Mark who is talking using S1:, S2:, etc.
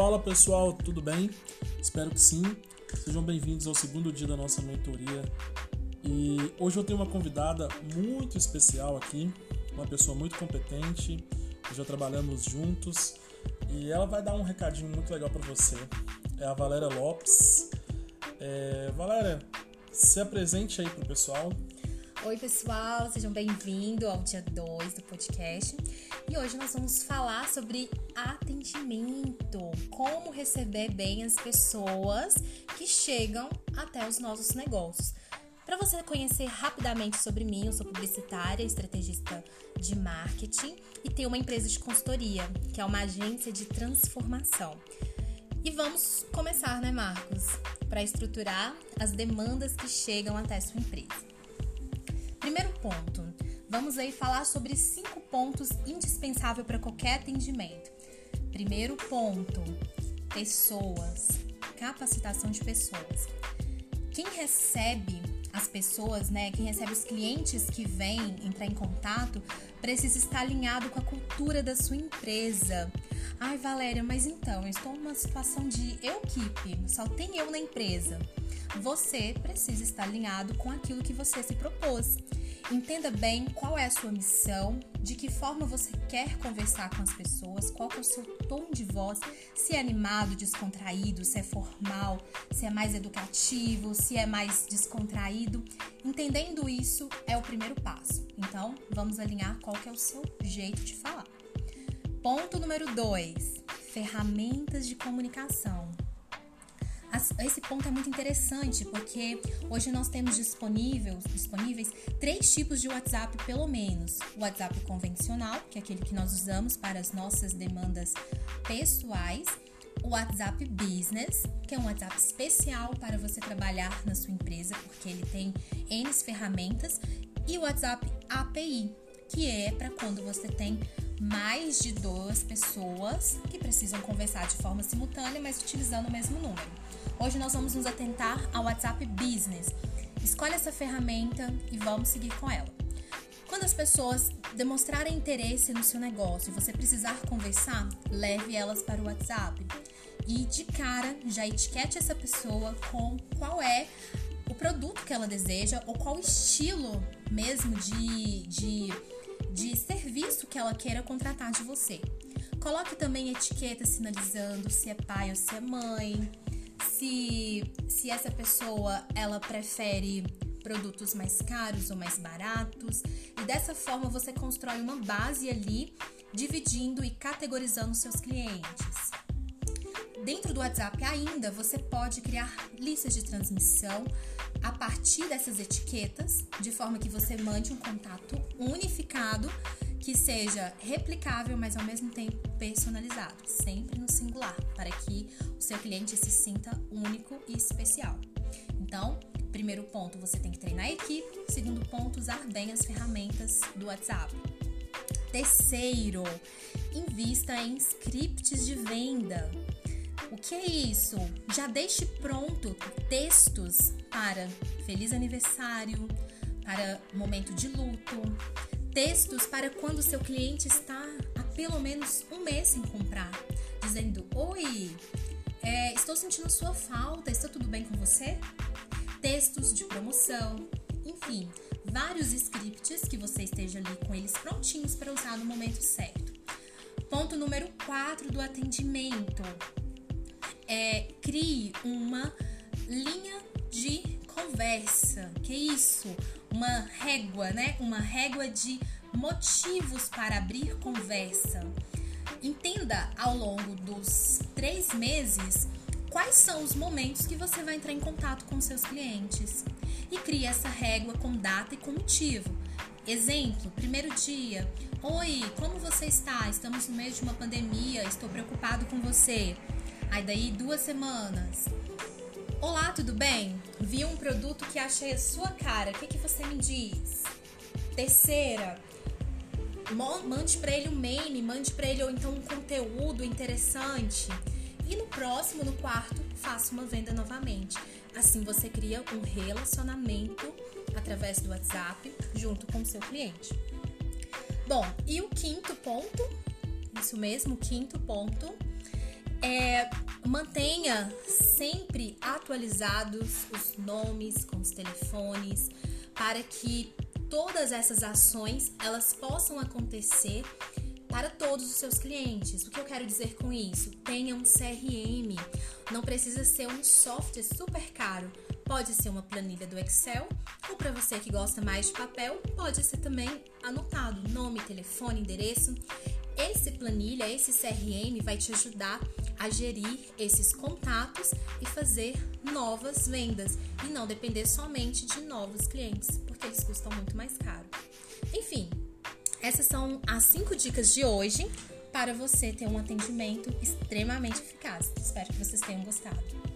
S1: Fala pessoal, tudo bem? Espero que sim. Sejam bem-vindos ao segundo dia da nossa mentoria. E hoje eu tenho uma convidada muito especial aqui, uma pessoa muito competente, já trabalhamos juntos e ela vai dar um recadinho muito legal para você. É a Valéria Lopes. É, Valéria, se apresente aí pro pessoal.
S2: Oi, pessoal, sejam bem-vindos ao dia 2 do podcast. E hoje nós vamos falar sobre atendimento, como receber bem as pessoas que chegam até os nossos negócios. Para você conhecer rapidamente sobre mim, eu sou publicitária, estrategista de marketing e tenho uma empresa de consultoria, que é uma agência de transformação. E vamos começar, né, Marcos? Para estruturar as demandas que chegam até a sua empresa. Primeiro ponto, vamos aí falar sobre cinco pontos indispensáveis para qualquer atendimento. Primeiro ponto, pessoas, capacitação de pessoas. Quem recebe as pessoas, né, quem recebe os clientes que vêm entrar em contato, precisa estar alinhado com a cultura da sua empresa. Ai, Valéria, mas então, eu estou numa situação de equipe, só tem eu na empresa você precisa estar alinhado com aquilo que você se propôs. Entenda bem qual é a sua missão, de que forma você quer conversar com as pessoas, qual é o seu tom de voz, se é animado, descontraído, se é formal, se é mais educativo, se é mais descontraído. Entendendo isso é o primeiro passo. Então, vamos alinhar qual é o seu jeito de falar. Ponto número 2: ferramentas de comunicação. Esse ponto é muito interessante porque hoje nós temos disponíveis, disponíveis três tipos de WhatsApp, pelo menos: o WhatsApp convencional, que é aquele que nós usamos para as nossas demandas pessoais, o WhatsApp Business, que é um WhatsApp especial para você trabalhar na sua empresa, porque ele tem N ferramentas, e o WhatsApp API, que é para quando você tem mais de duas pessoas que precisam conversar de forma simultânea, mas utilizando o mesmo número. Hoje nós vamos nos atentar ao WhatsApp Business. Escolhe essa ferramenta e vamos seguir com ela. Quando as pessoas demonstrarem interesse no seu negócio e você precisar conversar, leve elas para o WhatsApp. E de cara, já etiquete essa pessoa com qual é o produto que ela deseja ou qual estilo mesmo de, de, de serviço que ela queira contratar de você. Coloque também etiqueta sinalizando se é pai ou se é mãe, se, se essa pessoa ela prefere produtos mais caros ou mais baratos e dessa forma você constrói uma base ali dividindo e categorizando seus clientes. Dentro do WhatsApp ainda você pode criar listas de transmissão a partir dessas etiquetas, de forma que você mande um contato unificado que seja replicável, mas ao mesmo tempo personalizado, sempre no singular, para que o seu cliente se sinta único e especial. Então, primeiro ponto, você tem que treinar a equipe. Segundo ponto, usar bem as ferramentas do WhatsApp. Terceiro, invista em scripts de venda. O que é isso? Já deixe pronto textos para feliz aniversário, para momento de luto, textos para quando seu cliente está há pelo menos um mês sem comprar, dizendo: Oi, é, estou sentindo sua falta, está tudo bem com você? Textos de promoção, enfim, vários scripts que você esteja ali com eles prontinhos para usar no momento certo. Ponto número 4 do atendimento. É, crie uma linha de conversa. Que isso? uma régua, né? Uma régua de motivos para abrir conversa. Entenda ao longo dos três meses quais são os momentos que você vai entrar em contato com seus clientes e crie essa régua com data e com motivo. Exemplo, primeiro dia. Oi, como você está? Estamos no meio de uma pandemia, estou preocupado com você. Aí daí duas semanas. Olá, tudo bem? Vi um produto que achei a sua cara. O que, que você me diz? Terceira, mande para ele um meme, mande para ele ou então um conteúdo interessante. E no próximo, no quarto, faça uma venda novamente. Assim você cria um relacionamento através do WhatsApp junto com o seu cliente. Bom, e o quinto ponto, isso mesmo, o quinto ponto É, mantenha sempre atualizados os nomes com os telefones para que todas essas ações elas possam acontecer para todos os seus clientes. O que eu quero dizer com isso? Tenha um CRM. Não precisa ser um software super caro. Pode ser uma planilha do Excel, ou para você que gosta mais de papel, pode ser também anotado nome, telefone, endereço. Esse planilha, esse CRM vai te ajudar a gerir esses contatos e fazer novas vendas e não depender somente de novos clientes, porque eles custam muito mais caro. Enfim, essas são as cinco dicas de hoje para você ter um atendimento extremamente eficaz. Espero que vocês tenham gostado.